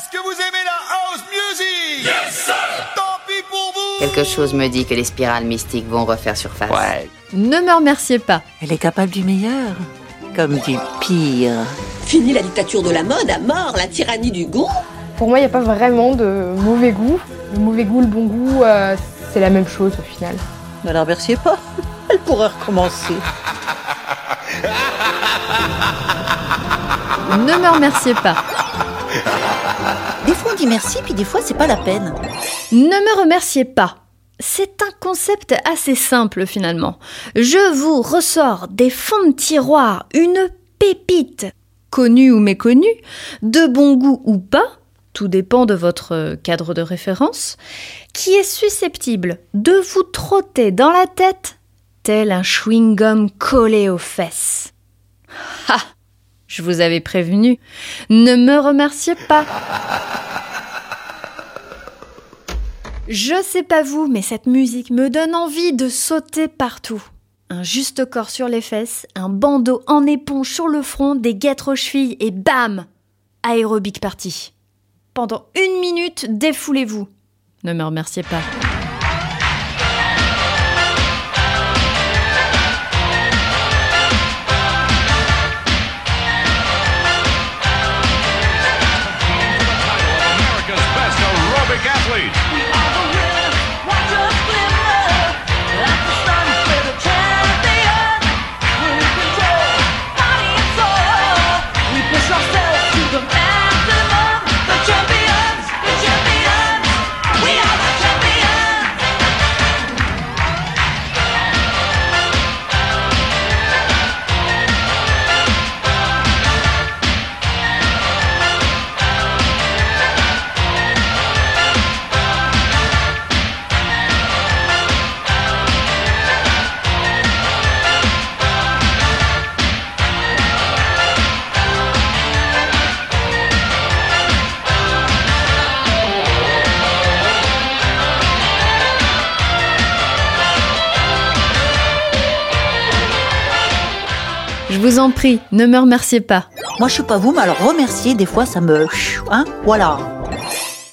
Est-ce que vous aimez la house music? Yes, sir Tant pis pour vous Quelque chose me dit que les spirales mystiques vont refaire surface. Ouais. Ne me remerciez pas. Elle est capable du meilleur, comme du pire. Fini la dictature de la mode, à mort la tyrannie du goût Pour moi, il n'y a pas vraiment de mauvais goût. Le mauvais goût, le bon goût, euh, c'est la même chose au final. Ne la remerciez pas. Elle pourrait recommencer. Ne me remerciez pas. Des fois on dit merci, puis des fois c'est pas la peine. Ne me remerciez pas. C'est un concept assez simple finalement. Je vous ressors des fonds de tiroir une pépite, connue ou méconnue, de bon goût ou pas, tout dépend de votre cadre de référence, qui est susceptible de vous trotter dans la tête tel un chewing-gum collé aux fesses. Ha Je vous avais prévenu. Ne me remerciez pas. Je sais pas vous, mais cette musique me donne envie de sauter partout. Un juste corps sur les fesses, un bandeau en éponge sur le front, des guêtres aux chevilles et bam Aérobic party. Pendant une minute, défoulez-vous. Ne me remerciez pas. Je vous en prie, ne me remerciez pas. Moi je suis pas vous, mais alors remercier, des fois ça me... Hein Voilà.